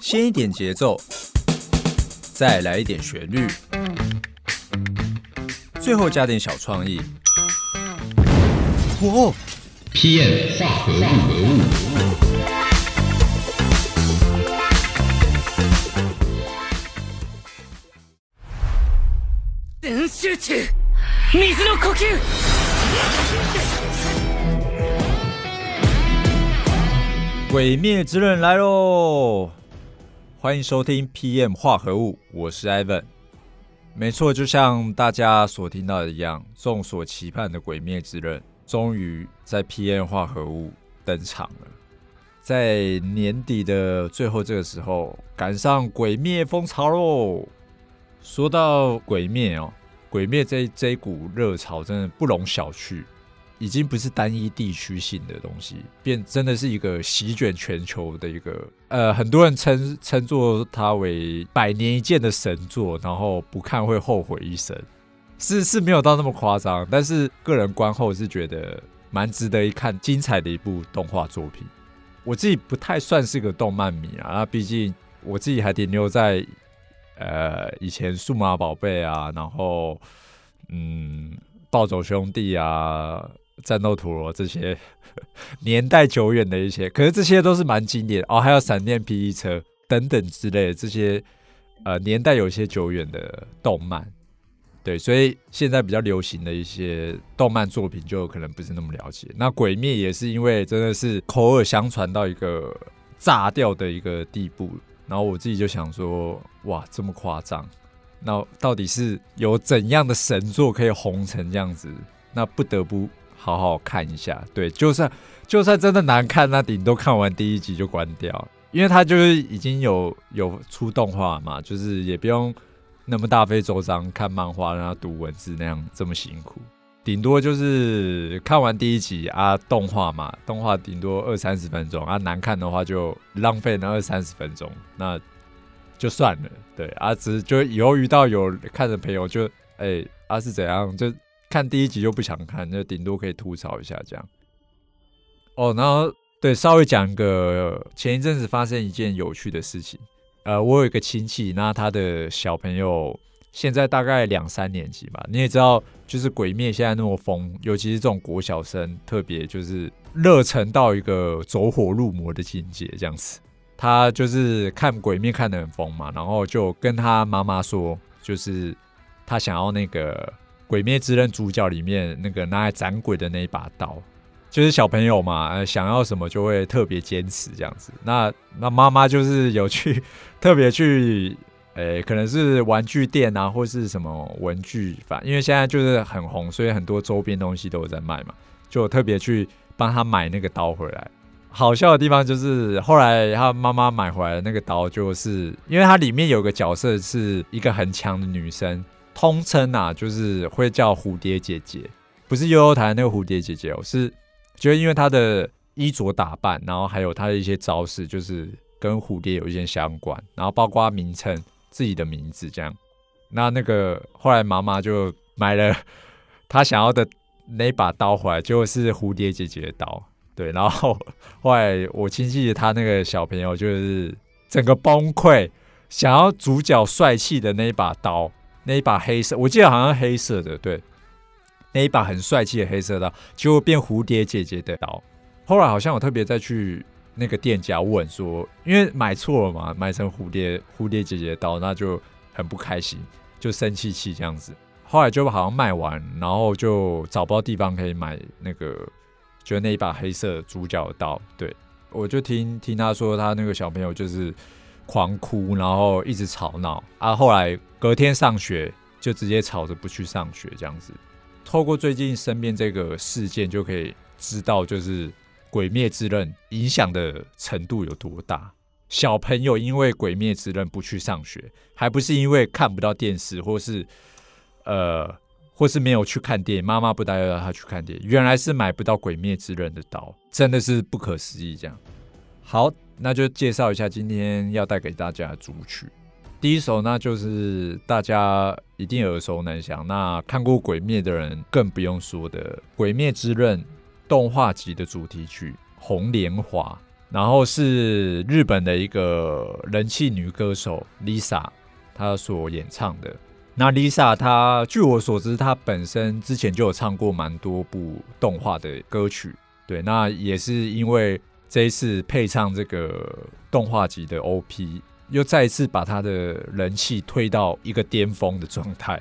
先一点节奏，再来一点旋律，最后加点小创意。哇！，PM 化合物。全集中水の呼吸鬼灭之刃来喽！欢迎收听 PM 化合物，我是 Evan。没错，就像大家所听到的一样，众所期盼的鬼灭之刃终于在 PM 化合物登场了。在年底的最后这个时候，赶上鬼灭风潮喽！说到鬼灭哦，鬼灭这这股热潮真的不容小觑。已经不是单一地区性的东西，变真的是一个席卷全球的一个呃，很多人称称作它为百年一见的神作，然后不看会后悔一生，是是没有到那么夸张，但是个人观后是觉得蛮值得一看、精彩的一部动画作品。我自己不太算是个动漫迷啊，那毕竟我自己还停留在呃以前数码宝贝啊，然后嗯暴走兄弟啊。战斗陀螺这些年代久远的一些，可是这些都是蛮经典哦。还有闪电霹雳车等等之类的这些，呃，年代有些久远的动漫，对，所以现在比较流行的一些动漫作品就可能不是那么了解。那鬼灭也是因为真的是口耳相传到一个炸掉的一个地步，然后我自己就想说，哇，这么夸张，那到底是有怎样的神作可以红成这样子？那不得不。好好看一下，对，就算就算真的难看，那顶多看完第一集就关掉，因为它就是已经有有出动画嘛，就是也不用那么大费周章看漫画，然后读文字那样这么辛苦，顶多就是看完第一集啊，动画嘛，动画顶多二三十分钟啊，难看的话就浪费那二三十分钟，那就算了，对啊，只就以后遇到有看的朋友就哎啊是怎样？就。看第一集就不想看，就顶多可以吐槽一下这样。哦，然后对，稍微讲一个前一阵子发生一件有趣的事情。呃，我有一个亲戚，那他的小朋友现在大概两三年级吧。你也知道，就是鬼灭现在那么疯，尤其是这种国小生，特别就是热忱到一个走火入魔的境界这样子。他就是看鬼灭看得很疯嘛，然后就跟他妈妈说，就是他想要那个。《鬼灭之刃》主角里面那个拿来斩鬼的那一把刀，就是小朋友嘛，想要什么就会特别坚持这样子。那那妈妈就是有去特别去，诶，可能是玩具店啊，或是什么文具反，因为现在就是很红，所以很多周边东西都有在卖嘛，就特别去帮他买那个刀回来。好笑的地方就是后来他妈妈买回来的那个刀，就是因为它里面有个角色是一个很强的女生。通称啊，就是会叫蝴蝶姐姐，不是悠悠台那个蝴蝶姐姐哦，是觉得因为她的衣着打扮，然后还有她的一些招式，就是跟蝴蝶有一些相关，然后包括名称自己的名字这样。那那个后来妈妈就买了她想要的那把刀回来，就是蝴蝶姐姐的刀。对，然后后来我亲戚他那个小朋友就是整个崩溃，想要主角帅气的那一把刀。那一把黑色，我记得好像黑色的，对，那一把很帅气的黑色刀，结果变蝴蝶姐姐的刀。后来好像我特别再去那个店家问说，因为买错了嘛，买成蝴蝶蝴蝶姐姐的刀，那就很不开心，就生气气这样子。后来就好像卖完，然后就找不到地方可以买那个，就那一把黑色主角的刀。对，我就听听他说，他那个小朋友就是。狂哭，然后一直吵闹啊！后来隔天上学就直接吵着不去上学，这样子。透过最近身边这个事件，就可以知道，就是《鬼灭之刃》影响的程度有多大。小朋友因为《鬼灭之刃》不去上学，还不是因为看不到电视，或是呃，或是没有去看电影，妈妈不带他去看电影，原来是买不到《鬼灭之刃》的刀，真的是不可思议。这样好。那就介绍一下今天要带给大家的主曲。第一首那就是大家一定耳熟能详，那看过《鬼灭》的人更不用说的，《鬼灭之刃》动画集的主题曲《红莲华》。然后是日本的一个人气女歌手 Lisa 她所演唱的。那 Lisa 她据我所知，她本身之前就有唱过蛮多部动画的歌曲，对，那也是因为这一次配唱这个动画集的 OP，又再一次把她的人气推到一个巅峰的状态。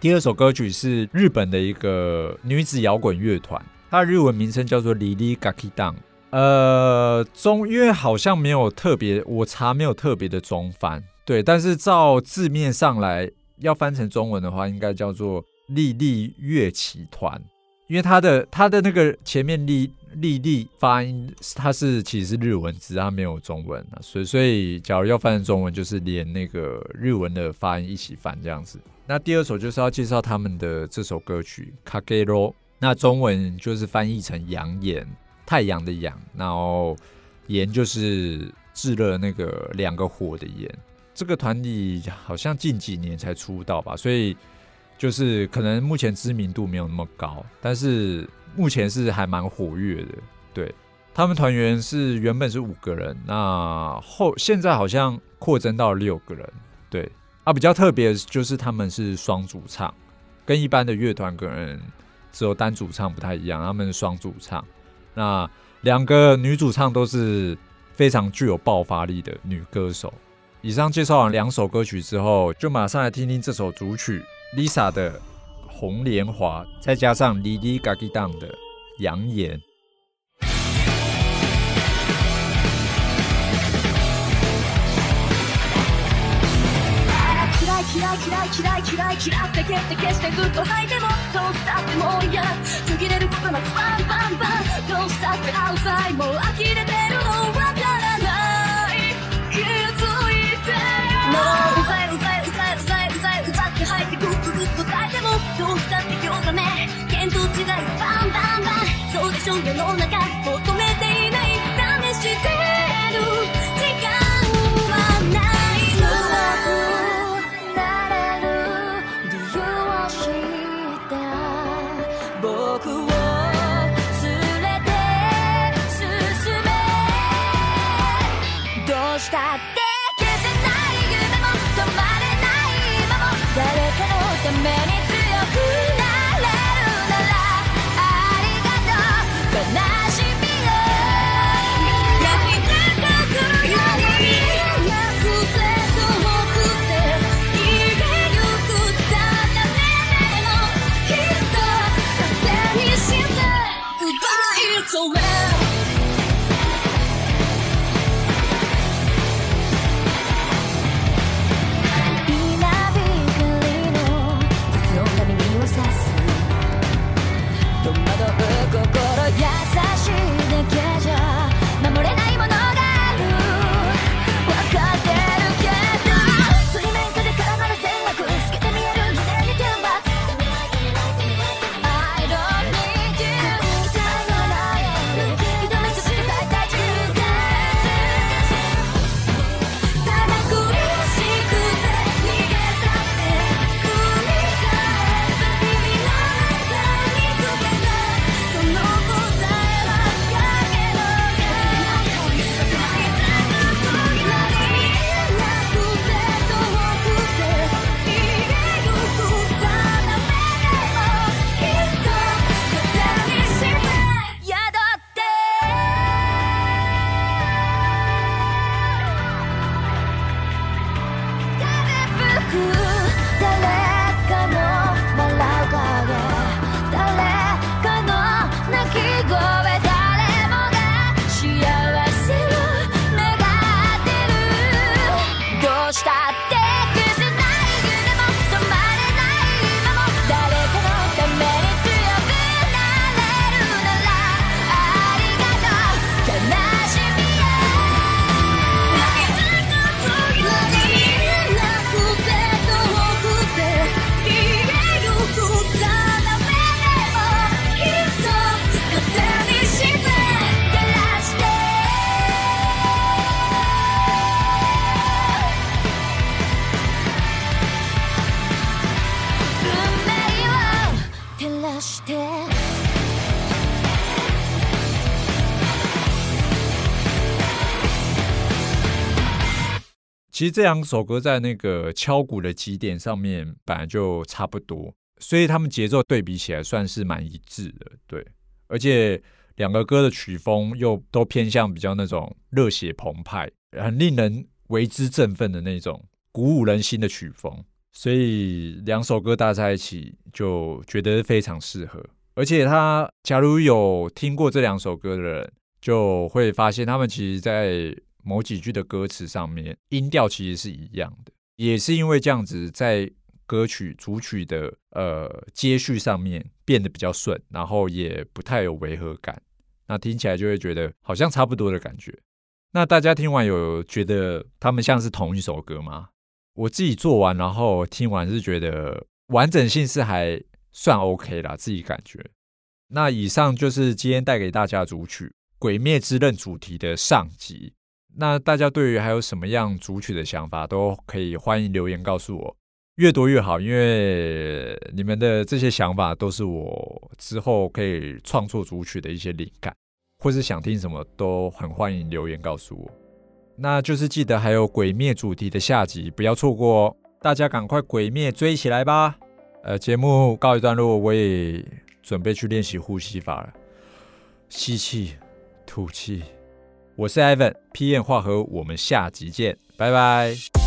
第二首歌曲是日本的一个女子摇滚乐团，它的日文名称叫做 Lily Gakidan。呃，中因为好像没有特别，我查没有特别的中翻，对，但是照字面上来要翻成中文的话，应该叫做丽丽乐器团，因为它的它的那个前面丽丽丽发音，它是其实是日文字，它没有中文啊，所以所以假如要翻成中文，就是连那个日文的发音一起翻这样子。那第二首就是要介绍他们的这首歌曲《卡给罗》，那中文就是翻译成“阳炎”，太阳的阳，然后炎就是炙热那个两个火的炎。这个团体好像近几年才出道吧，所以就是可能目前知名度没有那么高，但是目前是还蛮活跃的。对他们团员是原本是五个人，那后现在好像扩增到六个人。对。啊，比较特别的就是他们是双主唱，跟一般的乐团可能只有单主唱不太一样，他们是双主唱。那两个女主唱都是非常具有爆发力的女歌手。以上介绍完两首歌曲之后，就马上来听听这首主曲 Lisa 的《红莲华》，再加上 Lily Gaga 的《扬言》。嫌い嫌い嫌い嫌い嫌って蹴って消してずっと吐いてもどうしたってもう嫌途切れることなくバンバンバンどうしたってアウサイもう呆れてるの えてもどうしたって今日がね見当違いバンバンバンそうでしょ世の中求めていない試してる。時間はないのなれる。理由を知った僕を連れて進めどうしたって其实这两首歌在那个敲鼓的基点上面本来就差不多，所以他们节奏对比起来算是蛮一致的。对，而且两个歌的曲风又都偏向比较那种热血澎湃、很令人为之振奋的那种鼓舞人心的曲风，所以两首歌搭在一起就觉得非常适合。而且他假如有听过这两首歌的人，就会发现他们其实，在某几句的歌词上面，音调其实是一样的，也是因为这样子，在歌曲主曲的呃接续上面变得比较顺，然后也不太有违和感，那听起来就会觉得好像差不多的感觉。那大家听完有觉得他们像是同一首歌吗？我自己做完然后听完是觉得完整性是还算 OK 啦，自己感觉。那以上就是今天带给大家主曲《鬼灭之刃》主题的上集。那大家对于还有什么样主曲的想法，都可以欢迎留言告诉我，越多越好，因为你们的这些想法都是我之后可以创作主曲的一些灵感，或是想听什么都很欢迎留言告诉我。那就是记得还有鬼灭主题的下集，不要错过哦！大家赶快鬼灭追起来吧！呃，节目告一段落，我也准备去练习呼吸法了，吸气，吐气。我是 Evan，P.M. 化合，我们下集见，拜拜。